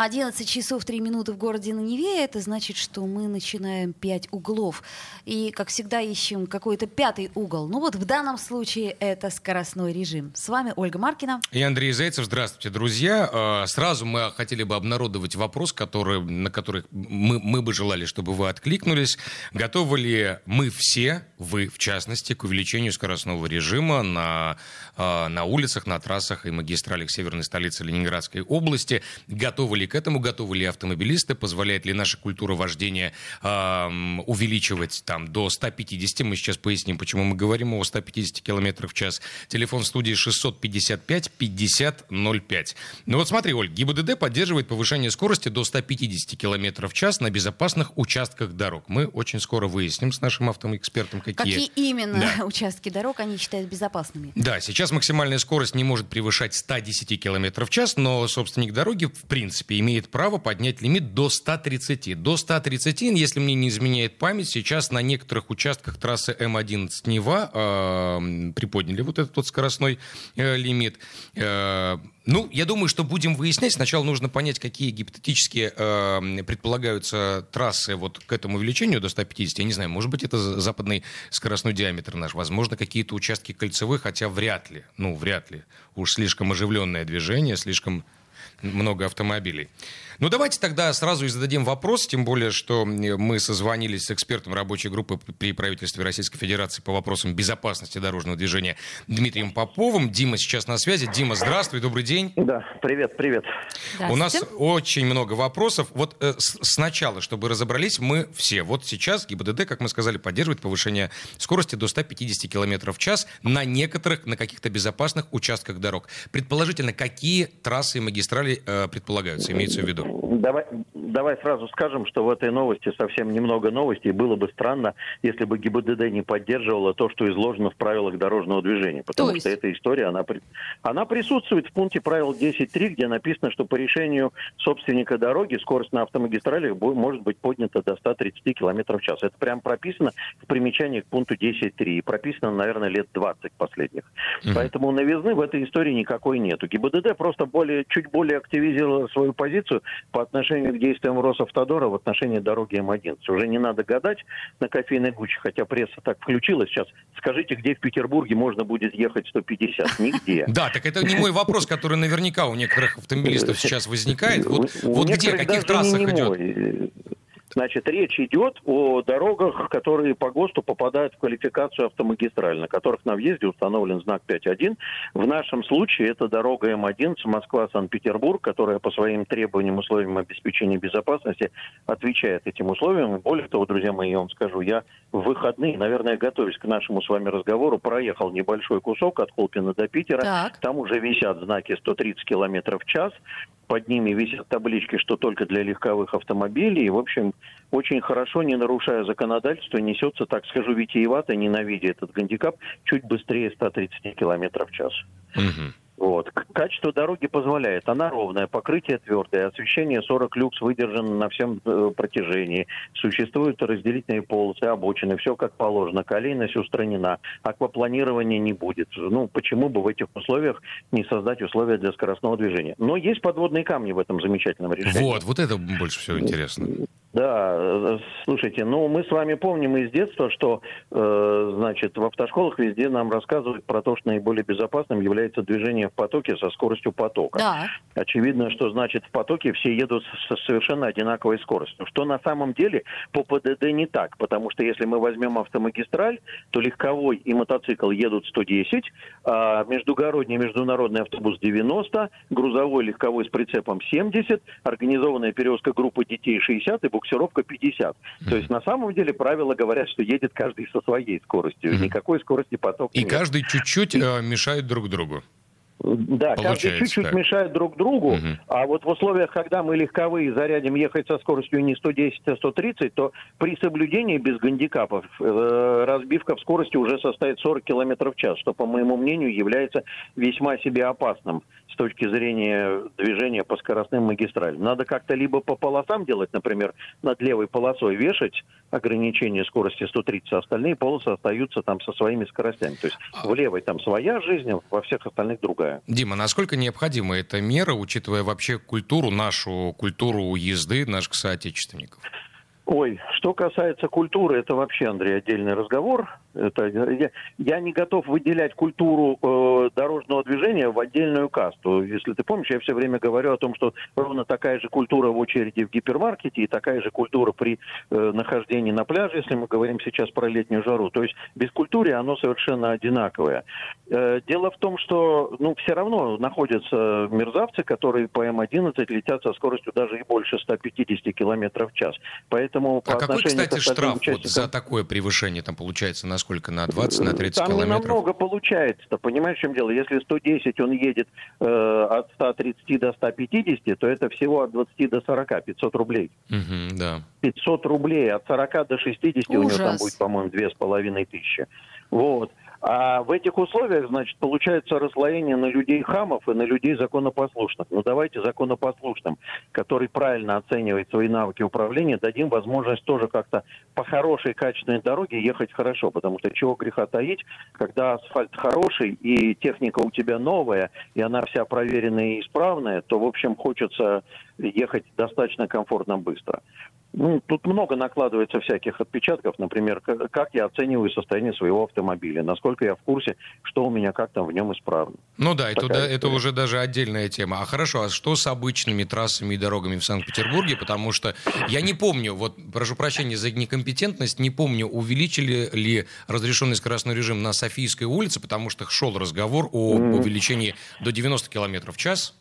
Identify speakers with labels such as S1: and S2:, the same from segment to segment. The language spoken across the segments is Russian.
S1: 11 часов 3 минуты в городе на Неве. Это значит, что мы начинаем 5 углов. И, как всегда, ищем какой-то пятый угол. Ну вот в данном случае это скоростной режим. С вами Ольга Маркина.
S2: И Андрей Зайцев. Здравствуйте, друзья. А, сразу мы хотели бы обнародовать вопрос, который, на который мы, мы бы желали, чтобы вы откликнулись. Готовы ли мы все, вы в частности, к увеличению скоростного режима на, на улицах, на трассах и магистралях северной столицы Ленинградской области? Готовы ли к этому готовы ли автомобилисты, позволяет ли наша культура вождения э, увеличивать там до 150, мы сейчас поясним, почему мы говорим о 150 км в час. Телефон студии 655 50 05. Ну вот смотри, Оль, ГИБДД поддерживает повышение скорости до 150 км в час на безопасных участках дорог. Мы очень скоро выясним с нашим автоэкспертом, какие...
S1: Какие именно да. участки дорог они считают безопасными.
S2: Да, сейчас максимальная скорость не может превышать 110 км в час, но собственник дороги, в принципе, имеет право поднять лимит до 130. До 130, если мне не изменяет память, сейчас на некоторых участках трассы М11 Нева э, приподняли вот этот вот скоростной э, лимит. Э, ну, я думаю, что будем выяснять. Сначала нужно понять, какие гипотетические э, предполагаются трассы вот к этому увеличению до 150. Я не знаю, может быть, это западный скоростной диаметр наш. Возможно, какие-то участки кольцевых, хотя вряд ли. Ну, вряд ли. Уж слишком оживленное движение, слишком много автомобилей. Ну, давайте тогда сразу и зададим вопрос, тем более, что мы созвонились с экспертом рабочей группы при правительстве Российской Федерации по вопросам безопасности дорожного движения Дмитрием Поповым. Дима сейчас на связи. Дима, здравствуй, добрый день.
S3: Да, привет, привет.
S2: У нас очень много вопросов. Вот э, сначала, чтобы разобрались, мы все. Вот сейчас ГИБДД, как мы сказали, поддерживает повышение скорости до 150 км в час на некоторых, на каких-то безопасных участках дорог. Предположительно, какие трассы и магистрали э, предполагаются, имеется в виду?
S3: Давай, давай сразу скажем, что в этой новости совсем немного новостей. Было бы странно, если бы ГИБДД не поддерживала то, что изложено в правилах дорожного движения. Потому что эта история, она, она присутствует в пункте правил 10.3, где написано, что по решению собственника дороги скорость на автомагистралях может быть поднята до 130 км в час. Это прям прописано в примечании к пункту 10.3. И прописано, наверное, лет 20 последних. Mm-hmm. Поэтому новизны в этой истории никакой нету. ГИБДД просто более, чуть более активизировала свою позицию по отношению к действиям Росавтодора в отношении дороги М11. Уже не надо гадать на кофейной гуще, хотя пресса так включилась сейчас. Скажите, где в Петербурге можно будет ехать 150? Нигде.
S2: Да, так это не мой вопрос, который наверняка у некоторых автомобилистов сейчас возникает. Вот, вот где, каких трассах идет?
S3: Значит, речь идет о дорогах, которые по ГОСТу попадают в квалификацию автомагистраль, на которых на въезде установлен знак 5.1. В нашем случае это дорога М11 Москва-Санкт-Петербург, которая по своим требованиям, условиям обеспечения безопасности отвечает этим условиям. Более того, друзья мои, я вам скажу, я в выходные, наверное, готовясь к нашему с вами разговору, проехал небольшой кусок от Колпина до Питера. Так. Там уже висят знаки 130 км в час под ними висят таблички, что только для легковых автомобилей. В общем, очень хорошо, не нарушая законодательство, несется, так скажу, витиевато, ненавидя этот гандикап, чуть быстрее 130 км в час. Угу. Вот. Качество дороги позволяет. Она ровная, покрытие твердое, освещение 40 люкс выдержано на всем э, протяжении. Существуют разделительные полосы, обочины, все как положено. Колейность устранена. Аквапланирования не будет. Ну, почему бы в этих условиях не создать условия для скоростного движения? Но есть подводные камни в этом замечательном решении.
S2: Вот, вот это больше всего интересно.
S3: Да, э, слушайте, ну мы с вами помним из детства, что, э, значит, в автошколах везде нам рассказывают про то, что наиболее безопасным является движение в потоке со скоростью потока. Да. Очевидно, что, значит, в потоке все едут с совершенно одинаковой скоростью. Что на самом деле по ПДД не так, потому что если мы возьмем автомагистраль, то легковой и мотоцикл едут 110, а междугородний международный автобус 90, грузовой легковой с прицепом 70, организованная перевозка группы детей 60 и буксировка 50. Mm-hmm. То есть на самом деле правила говорят, что едет каждый со своей скоростью. Никакой скорости потока
S2: И нет. каждый чуть-чуть э, мешает друг другу.
S3: Да, каждый чуть-чуть так. мешает друг другу, угу. а вот в условиях, когда мы легковые зарядим ехать со скоростью не 110, а 130, то при соблюдении без гандикапов э, разбивка в скорости уже составит 40 км в час, что, по моему мнению, является весьма себе опасным с точки зрения движения по скоростным магистралям. Надо как-то либо по полосам делать, например, над левой полосой вешать ограничение скорости 130, а остальные полосы остаются там со своими скоростями. То есть а в левой там своя жизнь, во всех остальных другая.
S2: Дима, насколько необходима эта мера, учитывая вообще культуру, нашу культуру езды наших соотечественников?
S3: Ой, что касается культуры, это вообще, Андрей, отдельный разговор. Это, я, я не готов выделять культуру э, дорожного движения в отдельную касту. Если ты помнишь, я все время говорю о том, что ровно такая же культура в очереди в гипермаркете и такая же культура при э, нахождении на пляже, если мы говорим сейчас про летнюю жару. То есть без культуры оно совершенно одинаковое. Э, дело в том, что ну, все равно находятся мерзавцы, которые по М11 летят со скоростью даже и больше 150 км в час. Поэтому
S2: а какой, кстати, штраф вот за такое превышение там получается на сколько? На 20, на 30
S3: там
S2: километров?
S3: Там намного получается. Понимаешь, в чем дело? Если 110 он едет э, от 130 до 150, то это всего от 20 до 40, 500 рублей.
S2: Угу, да.
S3: 500 рублей. От 40 до 60 Ужас. у него там будет, по-моему, 2500. Вот. А в этих условиях, значит, получается расслоение на людей хамов и на людей законопослушных. Ну давайте законопослушным, который правильно оценивает свои навыки управления, дадим возможность тоже как-то по хорошей качественной дороге ехать хорошо. Потому что чего греха таить, когда асфальт хороший и техника у тебя новая, и она вся проверенная и исправная, то, в общем, хочется ехать достаточно комфортно быстро. Ну, тут много накладывается всяких отпечатков, например, как я оцениваю состояние своего автомобиля, насколько я в курсе, что у меня как там в нем исправно.
S2: Ну да, это, да, это уже даже отдельная тема. А хорошо, а что с обычными трассами и дорогами в Санкт-Петербурге? Потому что я не помню, вот прошу прощения за некомпетентность, не помню, увеличили ли разрешенный скоростной режим на Софийской улице, потому что шел разговор о увеличении до 90 км в час.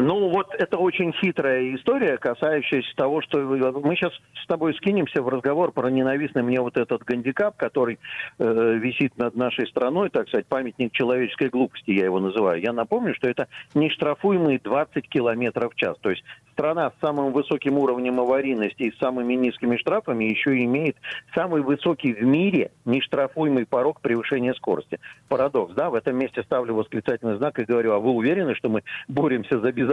S3: Ну, вот это очень хитрая история, касающаяся того, что мы сейчас с тобой скинемся в разговор про ненавистный мне вот этот гандикап, который э, висит над нашей страной, так сказать, памятник человеческой глупости, я его называю. Я напомню, что это нештрафуемые 20 километров в час. То есть страна с самым высоким уровнем аварийности и с самыми низкими штрафами еще имеет самый высокий в мире нештрафуемый порог превышения скорости. Парадокс, да? В этом месте ставлю восклицательный знак и говорю, а вы уверены, что мы боремся за безопасность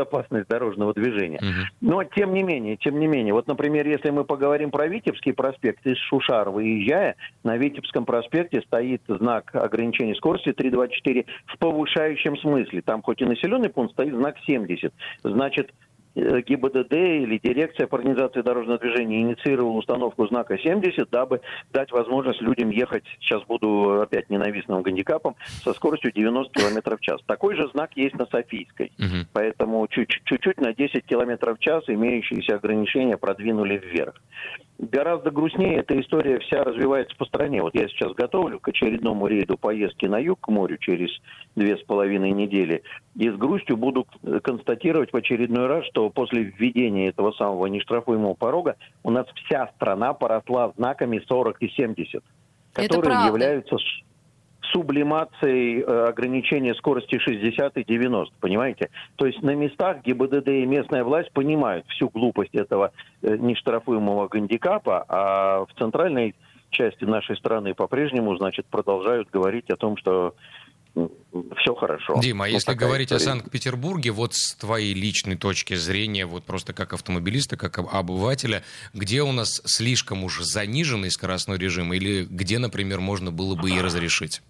S3: дорожного движения? Угу. Но тем не менее, тем не менее, вот, например, если мы поговорим про Витебский проспект, из Шушар выезжая, на Витебском проспекте стоит знак ограничения скорости 324 в повышающем смысле. Там хоть и населенный пункт, стоит знак 70. Значит, ГИБДД или дирекция по организации дорожного движения инициировала установку знака 70, дабы дать возможность людям ехать, сейчас буду опять ненавистным гандикапом, со скоростью 90 км в час. Такой же знак есть на Софийской. Угу. Поэтому чуть-чуть на 10 км в час имеющиеся ограничения продвинули вверх. Гораздо грустнее эта история вся развивается по стране. Вот я сейчас готовлю к очередному рейду поездки на юг к морю через две с половиной недели. И с грустью буду констатировать в очередной раз, что после введения этого самого нештрафуемого порога у нас вся страна поросла знаками 40 и 70, которые являются сублимацией э, ограничения скорости 60 и 90, понимаете? То есть на местах ГИБДД и местная власть понимают всю глупость этого э, нештрафуемого гандикапа, а в центральной части нашей страны по-прежнему, значит, продолжают говорить о том, что все хорошо.
S2: Дима, а ну, если говорить история. о Санкт-Петербурге, вот с твоей личной точки зрения, вот просто как автомобилиста, как обывателя, где у нас слишком уж заниженный скоростной режим или где, например, можно было бы и разрешить?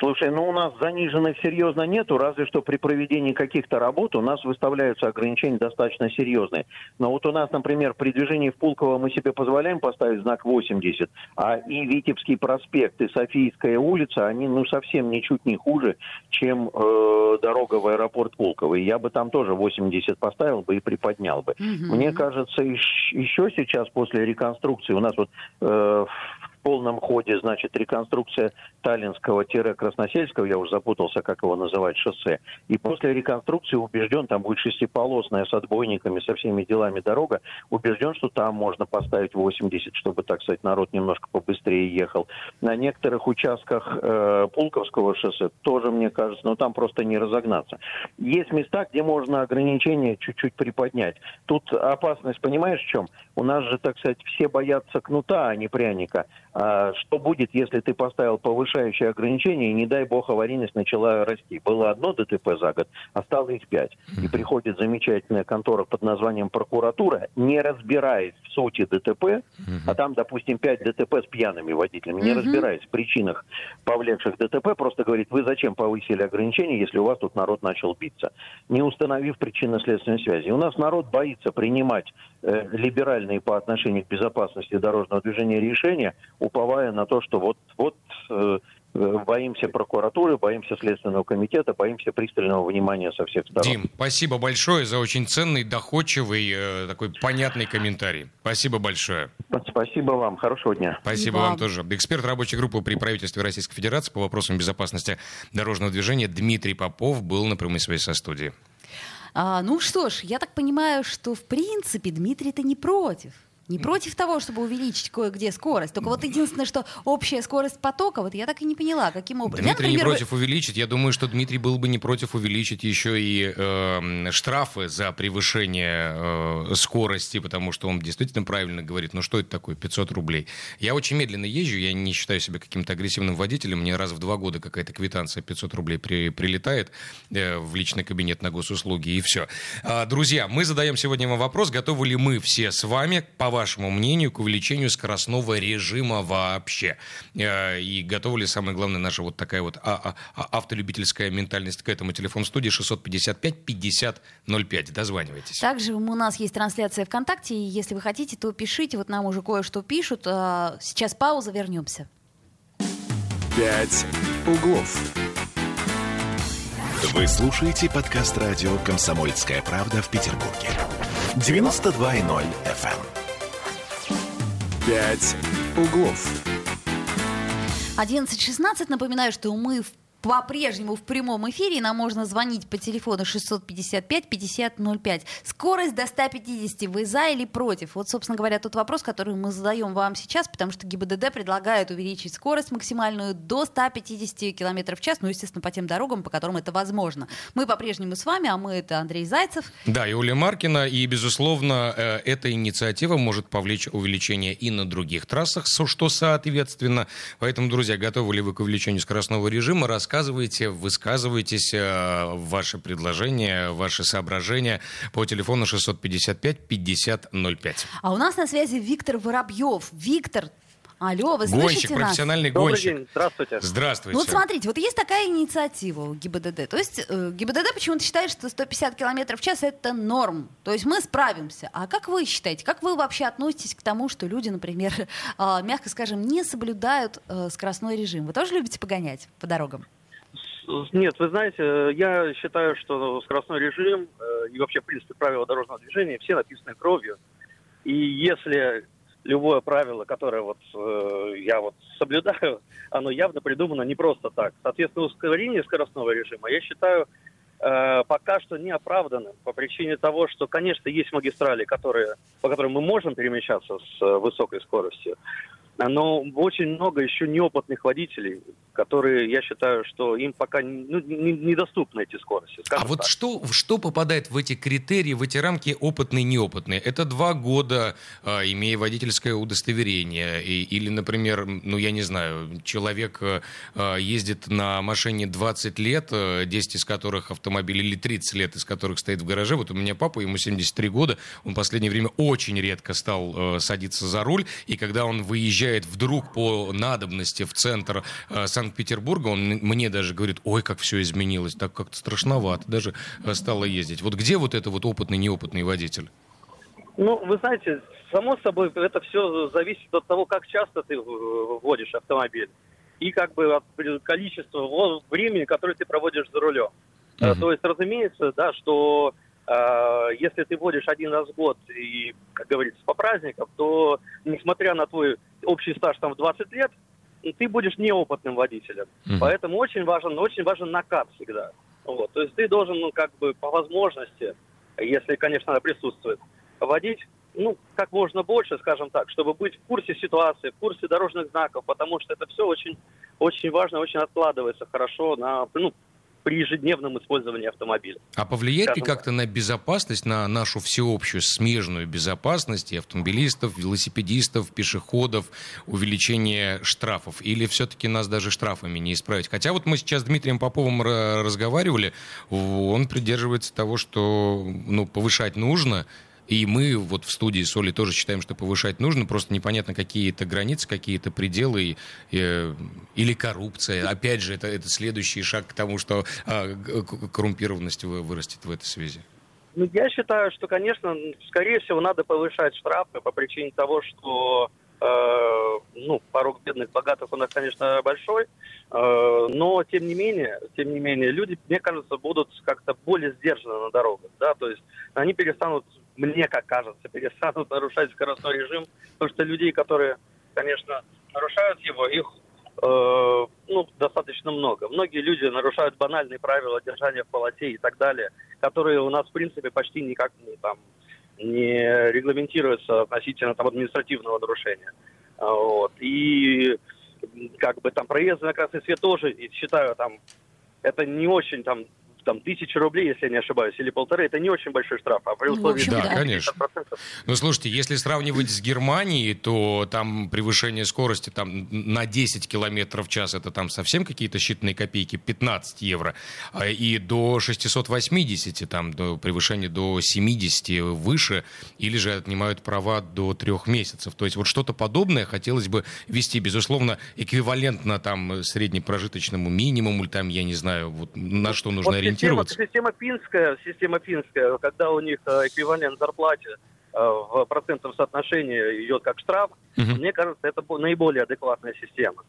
S3: Слушай, ну у нас заниженных серьезно нету, разве что при проведении каких-то работ у нас выставляются ограничения достаточно серьезные. Но вот у нас, например, при движении в Пулково мы себе позволяем поставить знак 80, а и Витебский проспект, и Софийская улица, они ну совсем ничуть не хуже, чем э, дорога в аэропорт Пулково. И я бы там тоже 80 поставил бы и приподнял бы. Mm-hmm. Мне кажется, еще сейчас после реконструкции у нас вот э, в полном ходе, значит, реконструкция Таллинского-Красносельского, я уже запутался, как его называть, шоссе. И после реконструкции убежден, там будет шестиполосная с отбойниками, со всеми делами дорога, убежден, что там можно поставить 80, чтобы, так сказать, народ немножко побыстрее ехал. На некоторых участках э, Пулковского шоссе тоже, мне кажется, но там просто не разогнаться. Есть места, где можно ограничения чуть-чуть приподнять. Тут опасность, понимаешь, в чем? У нас же, так сказать, все боятся кнута, а не пряника. А что будет, если ты поставил повышающее ограничение, и, не дай бог, аварийность начала расти? Было одно ДТП за год, а стало их пять. И приходит замечательная контора под названием прокуратура, не разбираясь в сути ДТП, а там, допустим, пять ДТП с пьяными водителями, не разбираясь в причинах повлекших ДТП, просто говорит, вы зачем повысили ограничения, если у вас тут народ начал биться, не установив причинно-следственной связи. У нас народ боится принимать э, либеральные по отношению к безопасности дорожного движения решения, уповая на то, что вот, вот э, э, боимся прокуратуры, боимся Следственного комитета, боимся пристального внимания со всех сторон.
S2: Дим, спасибо большое за очень ценный, доходчивый, э, такой понятный комментарий. Спасибо большое.
S3: Спасибо вам. Хорошего дня.
S2: Спасибо
S1: Вам.
S2: вам тоже. Эксперт рабочей группы при правительстве Российской Федерации по вопросам безопасности дорожного движения Дмитрий Попов был на прямой связи со студией.
S1: А, ну что ж, я так понимаю, что в принципе Дмитрий-то не против. Не против того, чтобы увеличить кое-где скорость. Только вот единственное, что общая скорость потока, вот я так и не поняла, каким образом. Я,
S2: Дмитрий не
S1: например,
S2: против увеличить. Я думаю, что Дмитрий был бы не против увеличить еще и э, штрафы за превышение э, скорости, потому что он действительно правильно говорит, ну что это такое, 500 рублей. Я очень медленно езжу, я не считаю себя каким-то агрессивным водителем, мне раз в два года какая-то квитанция 500 рублей при, прилетает э, в личный кабинет на госуслуги, и все. А, друзья, мы задаем сегодня вам вопрос, готовы ли мы все с вами, по вашему мнению, к увеличению скоростного режима вообще? Э, И готова ли, самое главное, наша вот такая вот а- а- а- автолюбительская ментальность к этому? Телефон студии 655-5005. Дозванивайтесь.
S1: Также у нас есть трансляция ВКонтакте, и если вы хотите, то пишите. Вот нам уже кое-что пишут. А, Сейчас пауза, вернемся.
S4: «Пять углов». Вы слушаете подкаст радио «Комсомольская правда» в Петербурге. 92.0 FM. «Пять углов».
S1: 11.16. Напоминаю, что мы в по-прежнему в прямом эфире. Нам можно звонить по телефону 655-5005. Скорость до 150. Вы за или против? Вот, собственно говоря, тот вопрос, который мы задаем вам сейчас, потому что ГИБДД предлагает увеличить скорость максимальную до 150 км в час, ну, естественно, по тем дорогам, по которым это возможно. Мы по-прежнему с вами, а мы это Андрей Зайцев.
S2: Да, и Оля Маркина, и, безусловно, э, эта инициатива может повлечь увеличение и на других трассах, что соответственно. Поэтому, друзья, готовы ли вы к увеличению скоростного режима? Рассказывайте, высказывайтесь, э, ваши предложения, ваши соображения по телефону 655-5005.
S1: А у нас на связи Виктор Воробьев. Виктор, алло, вы слышите
S2: Гонщик,
S1: нас?
S2: профессиональный
S5: Добрый
S2: гонщик.
S5: день, здравствуйте.
S2: Здравствуйте.
S1: Ну вот смотрите, вот есть такая инициатива у ГИБДД. То есть э, ГИБДД почему-то считает, что 150 км в час это норм. То есть мы справимся. А как вы считаете, как вы вообще относитесь к тому, что люди, например, э, мягко скажем, не соблюдают э, скоростной режим? Вы тоже любите погонять по дорогам?
S5: Нет, вы знаете, я считаю, что скоростной режим э, и вообще, в принципе, правила дорожного движения все написаны кровью. И если любое правило, которое вот э, я вот соблюдаю, оно явно придумано не просто так. Соответственно, ускорение скоростного режима я считаю э, пока что не оправданным по причине того, что, конечно, есть магистрали, которые, по которым мы можем перемещаться с э, высокой скоростью, но очень много еще неопытных водителей, которые, я считаю, что им пока ну, не- недоступны эти скорости.
S2: А вот
S5: так.
S2: что, что попадает в эти критерии, в эти рамки опытный неопытный? Это два года, а, имея водительское удостоверение, и- или, например, ну я не знаю, человек а, а, ездит на машине 20 лет, а, 10 из которых автомобиль, или 30 лет из которых стоит в гараже. Вот у меня папа, ему 73 года, он в последнее время очень редко стал а, садиться за руль, и когда он выезжает вдруг по надобности в центр а, Санкт-Петербурга, он мне даже говорит, ой, как все изменилось, так как-то страшновато даже а, стало ездить. Вот где вот это вот опытный, неопытный водитель?
S5: Ну, вы знаете, само собой, это все зависит от того, как часто ты э, водишь автомобиль. И как бы от количества времени, которое ты проводишь за рулем. Э,
S2: Мгм.
S5: То есть, разумеется, да, что э, если ты водишь один раз в год и, как говорится, по праздникам, то, несмотря на твой общий стаж там в 20 лет, ты будешь неопытным водителем.
S2: Мгм.
S5: Поэтому очень важен, очень важен накат всегда. Вот. То есть ты должен, ну, как бы по возможности, если, конечно, она присутствует, водить ну, как можно больше, скажем так, чтобы быть в курсе ситуации, в курсе дорожных знаков, потому что это все очень, очень важно, очень откладывается хорошо на, ну, при ежедневном использовании автомобиля.
S2: А повлияет ли
S5: Скажем
S2: как-то на безопасность, на нашу всеобщую смежную безопасность и автомобилистов, велосипедистов, пешеходов, увеличение штрафов? Или все-таки нас даже штрафами не исправить? Хотя вот мы сейчас с Дмитрием Поповым ра- разговаривали, он придерживается того, что ну, повышать нужно, и мы вот в студии с Олей тоже считаем, что повышать нужно, просто непонятно, какие это границы, какие-то пределы и, э, или коррупция. Опять же, это, это следующий шаг к тому, что а, г- к- коррумпированность вы- вырастет в этой связи.
S5: Ну, я считаю, что, конечно, скорее всего, надо повышать штрафы по причине того, что э, ну, порог бедных богатых у нас, конечно, большой, э, но тем не менее, тем не менее, люди, мне кажется, будут как-то более сдержаны на дорогах, да, то есть они перестанут, мне как кажется, перестанут нарушать скоростной режим, потому что людей, которые, конечно, нарушают его, их э, ну, достаточно много. Многие люди нарушают банальные правила держания в полосе и так далее, которые у нас, в принципе, почти никак не, там, не регламентируются относительно там, административного нарушения. А, Вот. И как бы там проезд на красный свет тоже, считаю, там, это не очень там там, тысяча рублей, если я не ошибаюсь, или полторы, это не очень большой штраф. А при
S1: Ну,
S5: условии
S1: общем,
S2: Да,
S1: да.
S2: конечно.
S5: 50%.
S2: Ну, слушайте, если сравнивать с Германией, то там превышение скорости там, на 10 километров в час, это там совсем какие-то считанные копейки, 15 евро. А И до 680, там, до превышения до 70 выше, или же отнимают права до трех месяцев. То есть вот что-то подобное хотелось бы вести, безусловно, эквивалентно там среднепрожиточному минимуму, или там, я не знаю, вот на что нужно
S5: Вот система,
S2: ориентироваться.
S5: система финская, система финская, когда у них э, эквивалент зарплате э, в процентном соотношении идет как штраф,
S2: Мгм.
S5: мне кажется, это бо- наиболее адекватная система.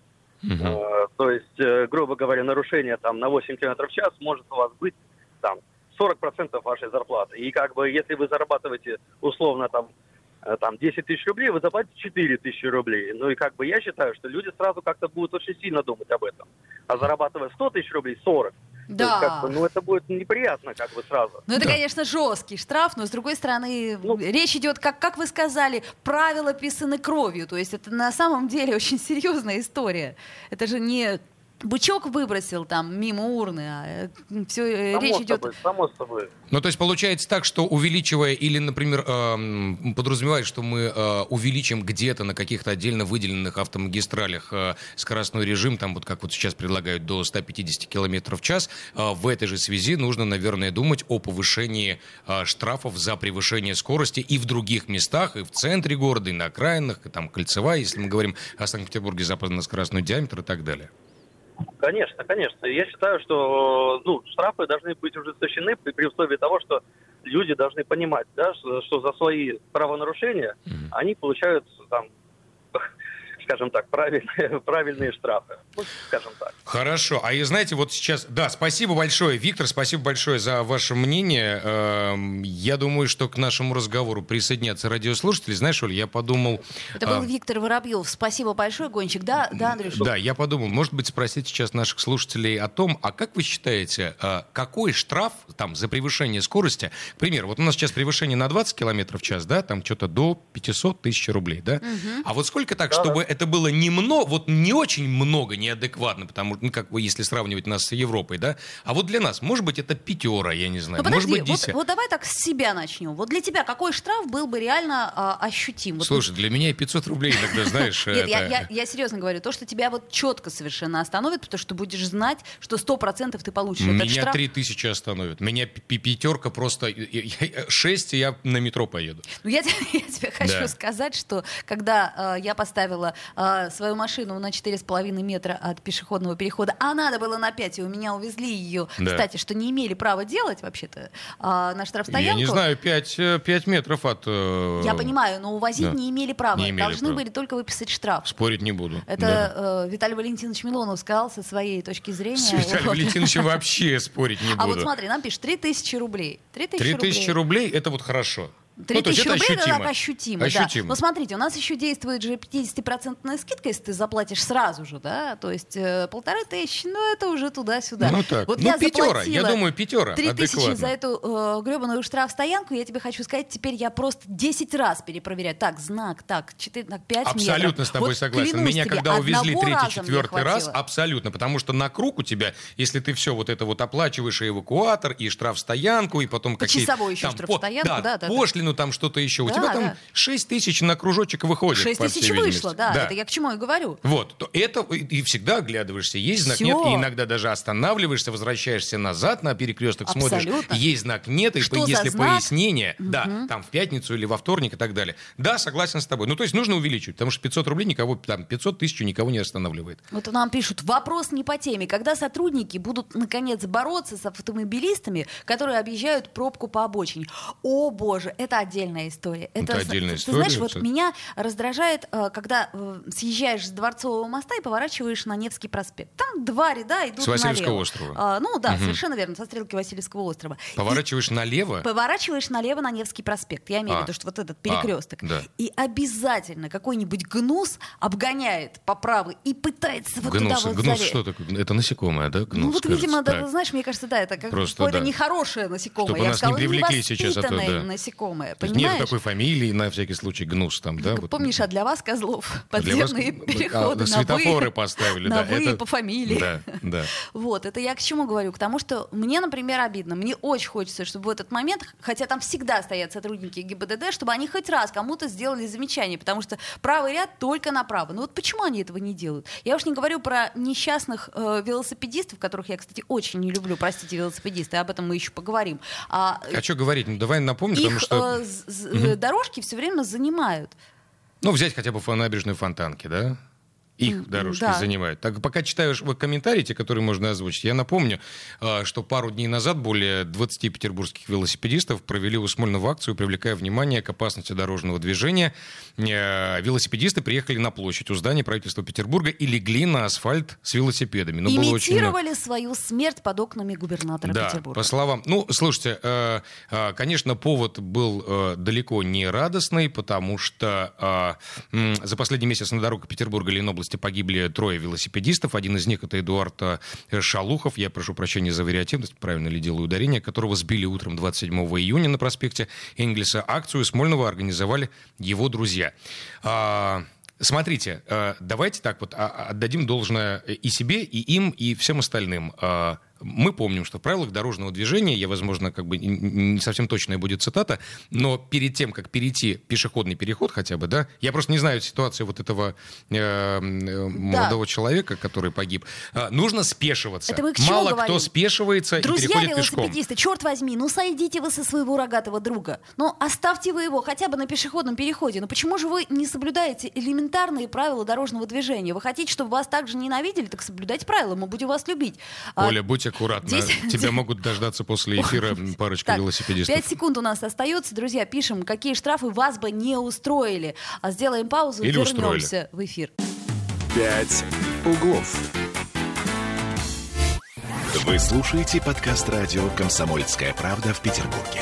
S5: Э, То есть, грубо говоря, нарушение там на 8 км в час может у вас быть там 40% вашей зарплаты. И как бы если вы зарабатываете условно там там 10 тысяч рублей, вы заплатите 4 тысячи рублей. Ну и как бы я считаю, что люди сразу как-то будут очень сильно думать об этом. А зарабатывая 100 тысяч рублей, 40. То есть,
S1: Да.
S5: как бы, ну это будет неприятно как бы сразу.
S1: Ну, это,
S2: Да.
S1: конечно, жесткий штраф, но, с другой стороны,
S5: Ну-
S1: речь идет, как, как вы сказали, правила писаны кровью. То есть это на самом деле очень серьезная история. Это же не бычок выбросил там мимо урны, а все,
S5: Само
S1: речь идет...
S5: собой, само собой.
S2: Ну, то есть получается так, что увеличивая или, например, эм, подразумевает, что мы э, увеличим где-то на каких-то отдельно выделенных автомагистралях э, скоростной режим, там вот как вот сейчас предлагают, до 150 км в час, э, в этой же связи нужно, наверное, думать о повышении э, штрафов за превышение скорости и в других местах, и в центре города, и на окраинах, и там кольцевая, если мы говорим о Санкт-Петербурге, западно-скоростной диаметр и так далее.
S5: Конечно, конечно. Я считаю, что ну, штрафы должны быть ужесточены при, при условии того, что люди должны понимать, да, что, что за свои правонарушения они получают там, скажем так, правильные, правильные штрафы. Ну, скажем так.
S2: Хорошо. А и знаете, вот сейчас... Да, спасибо большое, Виктор, спасибо большое за ваше мнение. Эм, Я думаю, что к нашему разговору присоединятся радиослушатели. Знаешь, Оль, я подумал...
S1: Это был
S2: а,
S1: Виктор Воробьев. Спасибо большое, Гончик. Да, да, Андрюш?
S2: Да, я подумал, может быть, спросить сейчас наших слушателей о том, а как вы считаете, а, какой штраф там за превышение скорости, к примеру, вот у нас сейчас превышение на 20 километров в час, да, там что-то до 500 тысяч рублей, да? А вот сколько так,
S5: Да-да.
S2: чтобы это было немного, вот не очень много, неадекватно, потому что, ну, как бы, если сравнивать нас с Европой, да, а вот для нас, может быть, это пятера, я не знаю,
S1: Ну
S2: может
S1: подожди,
S2: быть,
S1: вот,
S2: десять.
S1: вот давай так с себя начнем. Вот для тебя какой штраф был бы реально а, ощутим? Вот
S2: Слушай, для меня и 500 рублей иногда, знаешь,
S1: Нет, я, серьезно говорю, то, что тебя вот четко совершенно остановит, потому что ты будешь знать, что сто процентов ты получишь этот
S2: Меня
S1: штраф.
S2: три тысячи остановят. Меня пятерка просто... Шесть, и я на метро поеду.
S1: Ну, я, те- я тебе хочу сказать, что когда э, я поставила э, свою машину на 4,5 метра от пешеходного перехода, а надо было на 5, и у меня увезли ее,
S2: Да.
S1: кстати, что не имели права делать вообще-то э, на штрафстоянку.
S2: Я не знаю, пять, э, пять метров от... э,
S1: Я понимаю, но увозить
S2: да.
S1: не имели права.
S2: Не имели
S1: Должны
S2: права.
S1: были только выписать штраф.
S2: Спорить не буду. Да.
S1: Это э, Виталий Валентинович Милонов сказал со своей точки зрения.
S2: С Виталием
S1: Вот.
S2: Валентиновичем вообще спорить не
S1: А вот
S2: буду.
S1: смотри, нам пишет 3000 рублей. 3000
S2: Три
S1: рублей.
S2: тысячи рублей, это вот хорошо.
S1: 3000
S2: то есть это
S1: рублей это
S2: ощутимо.
S1: так ощутимо,
S2: Ощутимо.
S1: да. Но смотрите, у нас еще действует же 50% скидка, если ты заплатишь сразу же, да, то есть э, полторы тысячи, ну это уже туда-сюда.
S2: Ну так.
S1: Вот
S2: Ну,
S1: я
S2: пятера, я думаю, пятера,
S1: Три тысячи за эту э, гребаную штрафстоянку, я тебе хочу сказать, теперь я просто 10 раз перепроверяю. Так, знак, так, 4, так, 5
S2: Абсолютно
S1: метров.
S2: с тобой
S1: Вот
S2: согласен. Меня
S1: тебе,
S2: когда увезли
S1: одного
S2: третий,
S1: раза мне
S2: четвертый раз, абсолютно. Потому что на круг у тебя, если ты все вот это вот оплачиваешь, и эвакуатор, и штрафстоянку, и потом какие-то...
S1: Почасовую еще
S2: там,
S1: штрафстоянку,
S2: по-
S1: да, да, да.
S2: Пошлину, там что-то еще. у
S1: Да,
S2: тебя там
S1: да.
S2: 6 тысяч на кружочек выходит,
S1: 6
S2: по
S1: тысяч вышло,
S2: видимости.
S1: да, это я к чему и говорю.
S2: Вот, то это и, всегда оглядываешься, есть знак,
S1: Всё.
S2: нет, и иногда даже останавливаешься, возвращаешься назад на перекресток, смотришь,
S1: Абсолютно.
S2: есть знак, нет, и
S1: Что
S2: если пояснение, да, там в пятницу или во вторник и так далее. Да, согласен с тобой. Ну, то есть нужно увеличивать, потому что 500 рублей никого, там, 500 тысяч никого не останавливает.
S1: Вот нам пишут, вопрос не по теме. Когда сотрудники будут, наконец, бороться с автомобилистами, которые объезжают пробку по обочине? О, боже, это отдельная история.
S2: Это отдельная
S1: ты
S2: история,
S1: знаешь, вот
S2: кстати.
S1: меня раздражает, э, когда э, съезжаешь с Дворцового моста и поворачиваешь на Невский проспект. Там два ряда идут
S2: С Васильевского
S1: налево.
S2: острова.
S1: А, ну да, совершенно верно, со стрелки Васильевского острова. И
S2: Поворачиваешь налево,
S1: Поворачиваешь налево на Невский проспект. Я имею в
S2: А.
S1: виду, что вот этот перекресток.
S2: А, да.
S1: И обязательно какой-нибудь гнус обгоняет по правой и пытается вот
S2: гнус,
S1: туда вот
S2: гнус что такое? Это насекомое, да? Гнус,
S1: Ну вот,
S2: кажется.
S1: видимо, да, знаешь, мне кажется, да, это как какое-то
S2: да.
S1: нехорошее насекомое.
S2: Чтобы
S1: Я
S2: нас не
S1: сказала,
S2: привлекли сейчас, а то,
S1: невоспитанное
S2: да.
S1: насекомое,
S2: Есть
S1: понимаешь?
S2: Нет такой фамилии, на всякий случай, гнус там, да?
S1: Как
S2: вот.
S1: Помнишь, а для вас, козлов,
S2: Для вас-
S1: подземные
S2: а,
S1: переходы на
S2: светофоры
S1: «вы»,
S2: поставили,
S1: на
S2: да.
S1: «вы»
S2: это-
S1: по фамилии.
S2: Да, да.
S1: Вот, это я к чему говорю? К тому, что мне, например, обидно. Мне очень хочется, чтобы в этот момент, хотя там всегда стоят сотрудники ГИБДД, чтобы они хоть раз кому-то сделали замечание, потому что правый ряд только направо. Ну вот почему они этого не делают? Я уж не говорю про несчастных э, велосипедистов, которых я, кстати, очень не люблю, простите, велосипедисты, об этом мы еще поговорим. А,
S2: А что говорить? Ну, давай напомню, потому
S1: их
S2: что...
S1: дорожки все время занимают.
S2: Ну, взять хотя бы набережную Фонтанки, да? Их дорожки
S1: да.
S2: занимают. Так, пока читаешь вот комментарии, те, которые можно озвучить, я напомню, а, что пару дней назад более 20 петербургских велосипедистов провели у Смольного акцию, привлекая внимание к опасности дорожного движения. Э, Велосипедисты приехали на площадь у здания правительства Петербурга и легли на асфальт с велосипедами. Ну, было очень.
S1: Имитировали свою смерть под окнами губернатора
S2: Да,
S1: Петербурга.
S2: по словам... Ну, слушайте, э, э, конечно, повод был далеко не радостный, потому что за последний месяц на дорогах Петербурга и Ленобласти погибли трое велосипедистов. Один из них — это Эдуард э, Шалухов, я прошу прощения за вариативность, правильно ли делаю ударение, которого сбили утром 27 июня на проспекте Энгельса. Акцию Смольного организовали его друзья. А, Смотрите, э, давайте так вот а, а, отдадим должное и себе, и им, и всем остальным. Мы помним, что в правилах дорожного движения, я, возможно, как бы не совсем точная будет цитата, но перед тем, как перейти пешеходный переход хотя бы, да, я просто не знаю ситуацию вот этого э, э, молодого человека, который погиб, а, нужно спешиваться.
S1: Это мы к чему
S2: Мало
S1: говорим?
S2: кто спешивается и
S1: Друзья
S2: переходит пешком.
S1: велосипедисты, черт возьми, ну сойдите вы со своего рогатого друга. Ну оставьте вы его хотя бы на пешеходном переходе. Ну почему же вы не соблюдаете элементарные правила дорожного движения? Вы хотите, чтобы вас так же ненавидели, так соблюдайте правила, мы будем вас любить. А,
S2: Оля, будь аккуратна.
S1: здесь-
S2: Тебя могут дождаться после эфира парочка
S1: Так,
S2: велосипедистов.
S1: Пять секунд у нас остается. Друзья, пишем, какие штрафы вас бы не устроили. А сделаем паузу,
S2: Или
S1: вернемся в эфир.
S4: «Пять углов». Вы слушаете подкаст радио «Комсомольская правда» в Петербурге.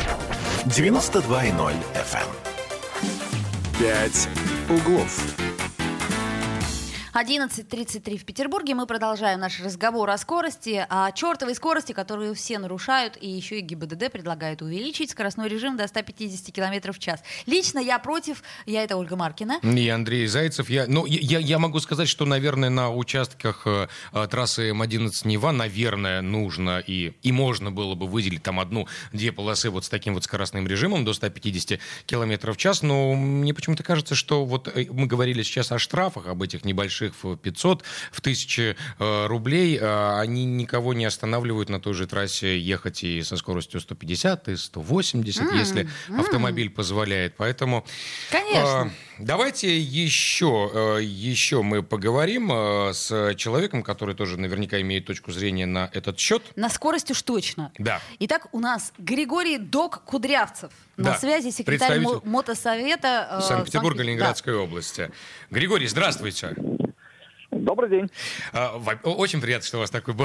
S4: 92.0 FM. «Пять углов».
S1: 11.33 в Петербурге. Мы продолжаем наш разговор о скорости, о чертовой скорости, которую все нарушают, и еще и ГИБДД предлагает увеличить скоростной режим до 150 км в час. Лично я против, я это Ольга Маркина.
S2: И Андрей Зайцев. Я, ну, я, я могу сказать, что, наверное, на участках э, э, трассы М11 Нева, наверное, нужно и, и можно было бы выделить там одну-две полосы вот с таким вот скоростным режимом до 150 км в час. Но мне почему-то кажется, что вот э, мы говорили сейчас о штрафах, об этих небольших в 500, в 1000 э, рублей. э, они никого не останавливают на той же трассе ехать и со скоростью 150, и 180, если автомобиль позволяет. Поэтому...
S1: Конечно.
S2: А, Давайте еще, э, еще мы поговорим э, с человеком, который тоже наверняка имеет точку зрения на этот счет.
S1: На скорость уж точно.
S2: Да.
S1: Итак, у нас Григорий Док Кудрявцев.
S2: Да.
S1: На связи секретарь мо- мотосовета э,
S2: Санкт-Петербурга,
S1: Санкт-
S2: Ленинградской области. Григорий, здравствуйте.
S5: Добрый
S6: день.
S2: А, очень приятно, что у вас такой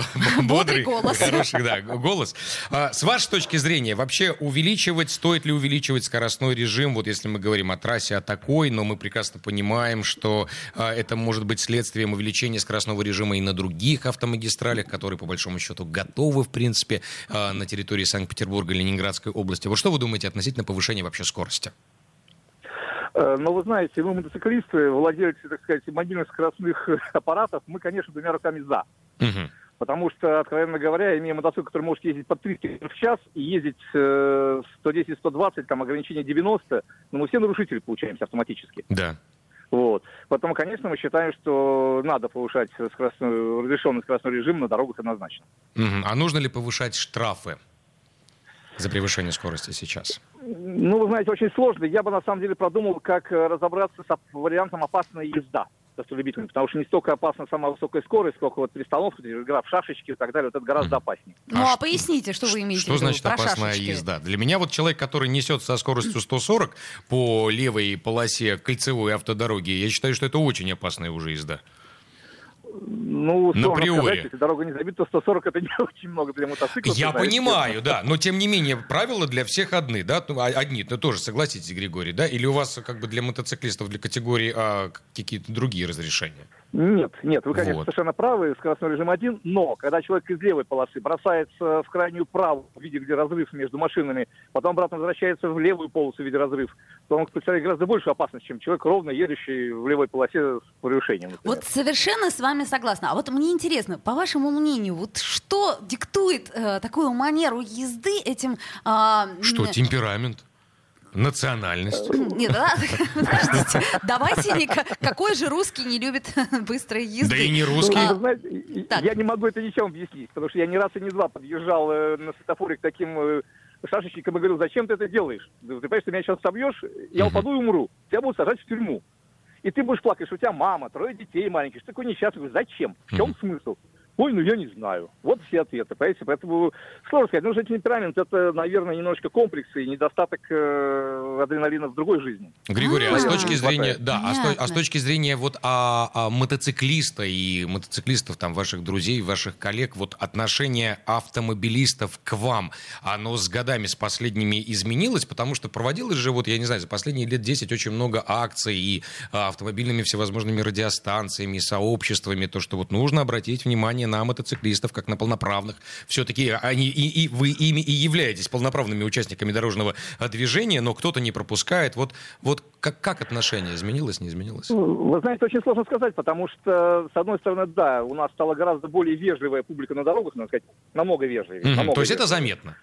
S2: бодрый, голос. хороший да, голос. А, с вашей точки зрения, вообще увеличивать, стоит ли увеличивать скоростной режим, вот если мы говорим о трассе, о такой, но мы прекрасно понимаем, что а, это может быть следствием увеличения скоростного режима и на других автомагистралях, которые, по большому счету, готовы, в принципе, на территории Санкт-Петербурга и Ленинградской области. Вот что вы думаете относительно повышения вообще скорости?
S6: Э, но вы знаете, мы мотоциклисты, владельцы, так сказать, мобильных скоростных аппаратов, мы, конечно, двумя руками за. Угу. Потому что, откровенно говоря, имея мотоцикл, который может ездить по 300 км в час и ездить э, 110-120, там ограничение 90, ну мы все нарушители получаемся автоматически.
S2: Да.
S6: Вот. Поэтому, конечно, мы считаем, что надо повышать скоростной, разрешенный скоростной режим на дорогах однозначно.
S2: Угу. А нужно ли повышать штрафы за превышение скорости сейчас?
S6: Ну, вы знаете, очень сложно. Я бы на самом деле продумал, как э, разобраться с вариантом опасная езда автолюбителям, потому что не столько опасна сама высокая скорость, сколько вот перестановка, игра в шашечки и так далее, вот это гораздо опаснее.
S1: Ну, а, а поясните, что вы имеете
S2: в виду? Что значит опасная шашечки? езда? Для меня вот человек, который несет со скоростью 140 по левой полосе кольцевой автодороги, я считаю, что это очень опасная уже езда.
S6: Ну, приори. Сказать, если дорога не забита, то 140 это не очень много для мотоцикла.
S2: Я знаете, понимаю, да, но тем не менее правила для всех одни, да, а, одни, ну тоже согласитесь, Григорий, да, или у вас как бы для мотоциклистов, для категории А какие-то другие разрешения?
S6: Нет, нет, вы, конечно, вот. совершенно правы, скоростной режим один, но когда человек из левой полосы бросается в крайнюю правую, в виде, где разрыв между машинами, потом обратно возвращается в левую полосу в виде разрыв, то он представляет гораздо большую опасность, чем человек, ровно едущий в левой полосе с превышением.
S1: Например. Вот совершенно с вами согласна. А вот мне интересно, по вашему мнению, вот что диктует э, такую манеру езды этим...
S2: Э, что, темперамент? Национальность.
S1: Нет, да, подождите. Давайте, какой же русский не любит быстрой езды?
S2: Да и не русский.
S6: Ну, знаете, я не могу это ничем объяснить, потому что я ни раз и ни два подъезжал э, на светофоре к таким э, шашечникам и говорил, зачем ты это делаешь? Ты понимаешь, ты меня сейчас собьешь, я упаду и умру. Тебя будут сажать в тюрьму. И ты будешь плакать, что у тебя мама, трое детей маленьких, что такой несчастный. Зачем? В чем смысл? Ой, ну я не знаю. Вот все ответы. Понимаете? Поэтому сложно сказать. Ну, же темперамент это, наверное, немножко комплексы и недостаток э, адреналина в другой жизни.
S2: Григорий, а, а с точки зрения, да, а с, а с точки зрения вот а, а мотоциклиста и мотоциклистов, там, ваших друзей, ваших коллег, вот отношение автомобилистов к вам, оно с годами, с последними изменилось, потому что проводилось же, вот, я не знаю, за последние лет 10 очень много акций и а, автомобильными всевозможными радиостанциями, сообществами, то, что вот нужно обратить внимание на мотоциклистов, как на полноправных. Все-таки они и, и вы ими и являетесь полноправными участниками дорожного э, движения, но кто-то не пропускает. Вот, вот как, как отношение изменилось, не изменилось?
S6: Ну, вы знаете, очень сложно сказать, потому что, с одной стороны, да, у нас стала гораздо более вежливая публика на дорогах, надо сказать, намного вежливее. Mm-hmm. Намного
S2: То есть вежливее. это заметно?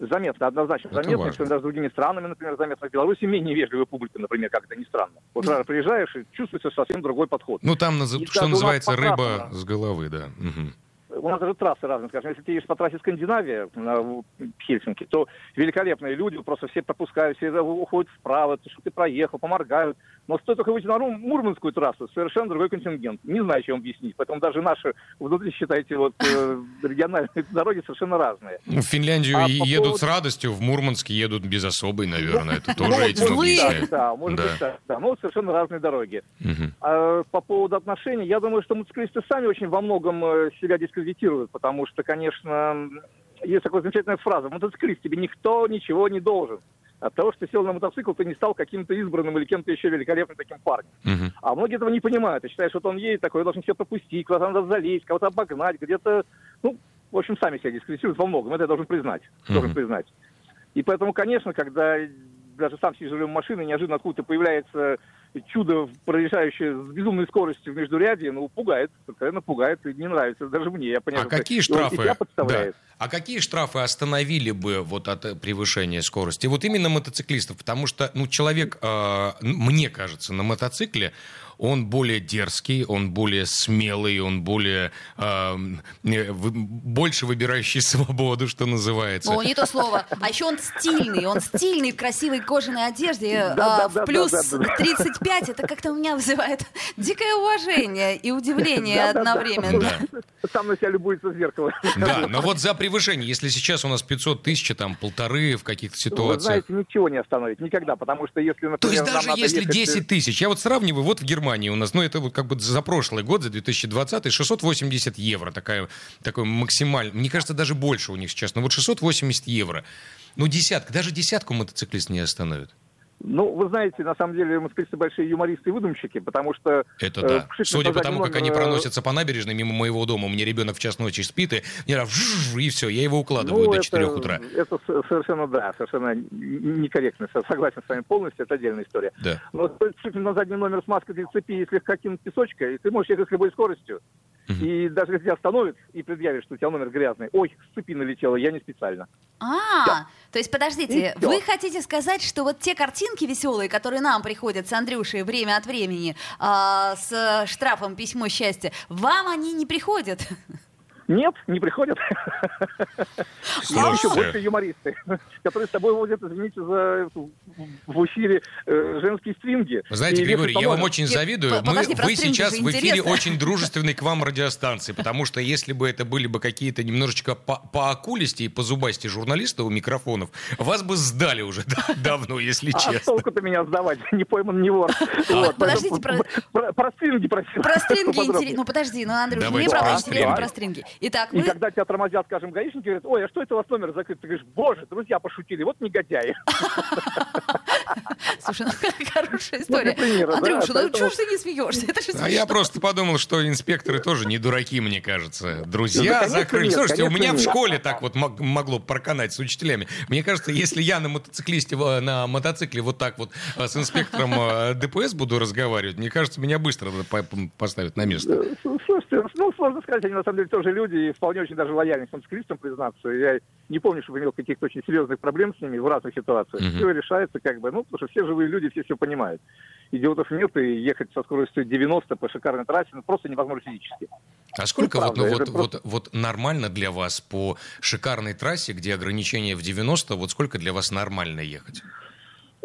S6: Заметно, однозначно это заметно, что даже с другими странами, например, заметно. В Беларуси менее вежливая публика, например, как это ни странно. Вот mm. приезжаешь и чувствуется совсем другой подход.
S2: Ну, там, и что называется, рыба с головы, да. Угу
S6: у нас даже трассы разные, скажем, если ты едешь по трассе Скандинавия на Хельсинки, то великолепные люди, просто все пропускают, все уходят вправо, что ты проехал, поморгают. Но стоит только выйти на Мурманскую трассу, совершенно другой контингент. Не знаю, чем объяснить. Поэтому даже наши внутри, считайте, вот э, региональные дороги совершенно разные.
S2: В Финляндию а едут поводу... с радостью, в Мурманск едут без особой, наверное. Это тоже этим объясняет.
S6: Да, может быть, да. Да, но совершенно разные дороги. А по поводу отношений, я думаю, что мотоциклисты сами очень во многом э, себя дискредитируют дискредитируют, потому что, конечно, есть такая замечательная фраза, мотоциклист, тебе никто ничего не должен. От того, что ты сел на мотоцикл, ты не стал каким-то избранным или кем-то еще великолепным таким парнем. Uh-huh. А многие этого не понимают. И считают, что вот он едет такой, должен все пропустить, куда-то надо залезть, кого-то обогнать, где-то... Ну, в общем, сами себя дискредитируют во многом. Это я должен признать. Uh-huh. Должен признать. И поэтому, конечно, когда даже сам сидишь в машине, неожиданно откуда-то появляется чудо, проезжающее с безумной скоростью в междурядье, ну, пугает, откровенно пугает, и не нравится даже мне. Я
S2: понимаю, а какие штрафы? Да. А какие штрафы остановили бы вот от превышения скорости? Вот именно мотоциклистов, потому что, ну, человек, э, мне кажется, на мотоцикле он более дерзкий, он более смелый, он более э, больше выбирающий свободу, что называется.
S1: О, не то слово. А еще он стильный, он стильный в красивой кожаной одежде, да, э, да, в плюс да, да, да. 35 пункт 5, это как-то у меня вызывает дикое уважение и удивление одновременно.
S6: Сам на себя любуется в зеркало.
S2: Да, но вот за превышение, если сейчас у нас 500 тысяч, там полторы в каких-то ситуациях. Вы
S6: знаете, ничего не остановит, никогда, потому что если, например,
S2: То есть даже если 10 тысяч, я вот сравниваю, вот в Германии у нас, ну это вот как бы за прошлый год, за 2020, 680 евро, такая, такой максимальный, мне кажется, даже больше у них сейчас, но вот 680 евро. Ну десятка, даже десятку мотоциклист не остановит.
S6: Ну, вы знаете, на самом деле москвичи большие юмористы и выдумщики, потому что...
S2: Это да. Э, Судя по тому, номер... как они проносятся по набережной мимо моего дома, у меня ребенок в час ночи спит, и, и все, я его укладываю ну, до это, 4 утра.
S6: Это совершенно, да, совершенно некорректно. Согласен с вами полностью, это отдельная история.
S2: Да.
S6: Но стоит на задний номер с маской для цепи и слегка кинуть песочка, и ты можешь ехать с любой скоростью. И даже если тебя остановят и предъявят, что у тебя номер грязный, ой, с цепи налетела, я не специально.
S1: А, да. то есть подождите, вы хотите сказать, что вот те картинки веселые, которые нам приходят с Андрюшей время от времени а, с штрафом письмо счастья, вам они не приходят?
S6: Нет, не приходят. Есть еще больше юмористы, которые с тобой возят, извините за в эфире э, женские стринги.
S2: Вы знаете, Григорий, я вам очень завидую. Мы, вы сейчас в эфире очень дружественной к вам радиостанции, потому что если бы это были бы какие-то немножечко по, по окулисти и по зубасти журналисты у микрофонов, вас бы сдали уже давно, если а честно. А
S6: толку-то меня сдавать, не пойман, не вор.
S1: Вот, Подождите, про...
S6: Про стринги просил.
S1: Про стринги интересно. Ну подожди, ну Андрюш, мне правда интересно про стринги.
S6: Итак, И когда тебя тормозят, скажем, гаишники, говорят, ой, а что это у вас номер закрыт? Ты говоришь, боже, друзья пошутили, вот негодяи.
S1: Слушай, ну хорошая история. Андрюша, ну чего ж ты не смеешься?
S2: А я просто подумал, что инспекторы тоже не дураки, мне кажется. Друзья закрыли. Слушайте, у меня в школе так вот могло проканать с учителями. Мне кажется, если я на мотоциклисте, на мотоцикле вот так вот э, с инспектором э, ДПС буду разговаривать, мне кажется, меня быстро поставят на место.
S6: Слушайте, ну, сложно сказать, они на самом деле тоже люди, и вполне очень даже лояльны к мотоциклистам, признаться. Я не помню, чтобы имел каких-то очень серьезных проблем с ними в разных ситуациях. Все решается как бы, ну, потому что все живые люди, все все понимают. Идиотов нет, и ехать со скоростью 90 по шикарной трассе ну, просто невозможно физически.
S2: А сколько ну, вот, ну, вот, просто... вот, вот нормально для вас по шикарной трассе, где ограничение в 90, вот сколько для вас нормально ехать?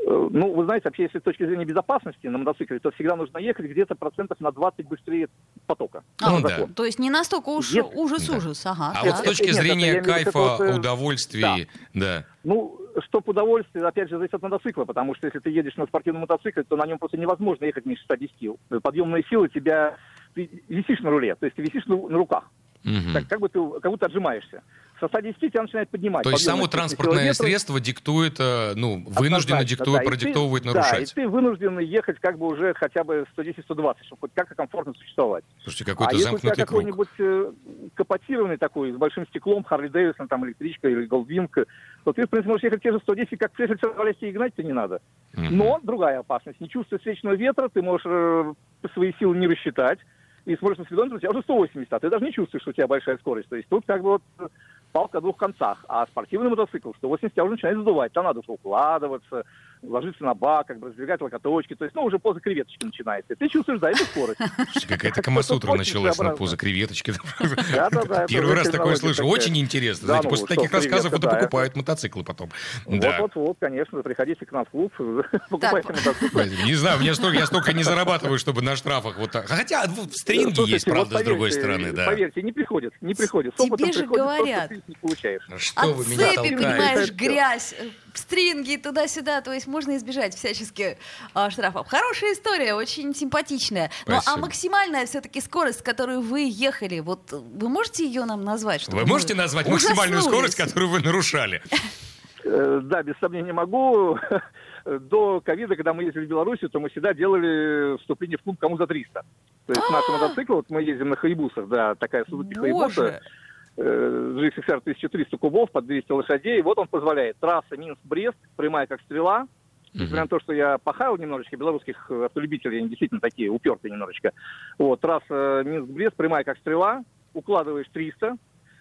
S6: Э, ну, вы знаете, вообще, если с точки зрения безопасности на мотоцикле, то всегда нужно ехать где-то процентов на 20 быстрее потока.
S1: А, да. То есть не настолько уж ужас-ужас, да. ага.
S2: А да. вот с точки зрения нет, кайфа, вот, э, удовольствия, да.
S6: да. Ну, чтоб удовольствие, опять же, зависит от мотоцикла, потому что если ты едешь на спортивном мотоцикле, то на нем просто невозможно ехать меньше 110. Подъемная сила тебя... Ты висишь на руле, то есть ты висишь на, на руках. Угу. Так, как, бы ты, как будто отжимаешься со 110 тебя начинает поднимать.
S2: То есть само транспортное средство диктует, э, ну, вынужденно диктует, да, продиктовывает,
S6: ты,
S2: нарушать.
S6: Да, и ты вынужден ехать как бы уже хотя бы 110-120, чтобы хоть как-то комфортно существовать.
S2: Слушайте, какой-то а замкнутый если у тебя
S6: какой-нибудь э, капотированный такой, с большим стеклом, Харли Дэвисон, там, электричка или Голдвинг, то ты, в принципе, можешь ехать те же 110, как если все и гнать-то не надо. Uh-huh. Но другая опасность. Не чувствуя встречного ветра, ты можешь э, свои силы не рассчитать, и смотришь на спидометр, у тебя уже 180, а ты даже не чувствуешь, что у тебя большая скорость. То есть тут как бы вот палка о двух концах. А спортивный мотоцикл 180 тебя уже начинает сдувать. Там надо укладываться, ложиться на бак, как бы раздвигать локоточки. То есть, ну, уже поза креветочки начинается. Ты чувствуешь, да, эту скорость.
S2: Какая-то камасутра началась на поза креветочки. Первый раз такое слышу. Очень интересно. Знаете, после ну, таких рассказов это покупают мотоциклы потом.
S6: Вот-вот-вот, конечно. Приходите к нам в клуб, покупайте мотоциклы.
S2: Не знаю, я столько не зарабатываю, чтобы на штрафах вот так. Хотя стринги есть, правда, с другой стороны, да.
S6: Поверьте, не приходит, не приходит.
S1: Тебе же говорят.
S2: Что вы меня
S1: толкаете? понимаешь, грязь, стринги туда-сюда, то есть можно избежать всячески а, штрафов. Хорошая история, очень симпатичная. Ну а максимальная все-таки скорость, с которой вы ехали, вот вы можете ее нам назвать?
S2: Вы можете назвать максимальную скорость, которую вы нарушали?
S6: Э, да, без сомнения могу. До ковида, когда мы ездили в Беларуси, то мы всегда делали вступление в клуб кому за 300. То есть наши мотоциклы, вот мы ездим на Хайбусах, да, такая Сузуки Хайбуса, GXXR 1300 кубов под 200 лошадей. Вот он позволяет. Трасса Минск-Брест, прямая как стрела. Несмотря на то, что я пахал немножечко, белорусских автолюбителей, они действительно такие упертые немножечко. Вот, трасса Минск-Брест, прямая как стрела, укладываешь 300,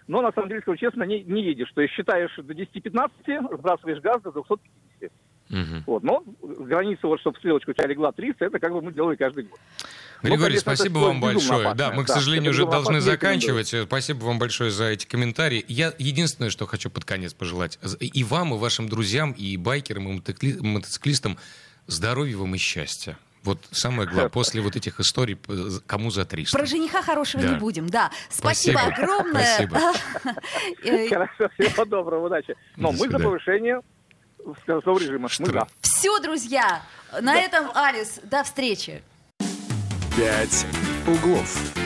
S6: но на самом деле, скажу честно, не, не едешь. То есть считаешь до 10-15, сбрасываешь газ до 250. Угу. Вот, но граница, вот, чтобы стрелочка у тебя легла 30, это как бы мы делали каждый год.
S2: Ну, Григорий, ну, конечно, спасибо вам большое. Опасное. Да, мы, к да, сожалению, уже должны заканчивать. Спасибо вам большое за эти комментарии. Я единственное, что хочу под конец пожелать и вам, и вашим друзьям, и байкерам, и мотоциклистам здоровья вам и счастья. Вот самое главное, после вот этих историй, кому за 300.
S1: Про жениха хорошего
S2: да.
S1: не будем, да. Спасибо,
S2: Спасибо.
S1: огромное.
S2: Спасибо.
S1: Э,
S6: Хорошо, всего доброго, удачи. Но мы за повышение скоростного режима. Мы за.
S1: Все, друзья, на этом Алис. До встречи.
S4: Пять углов.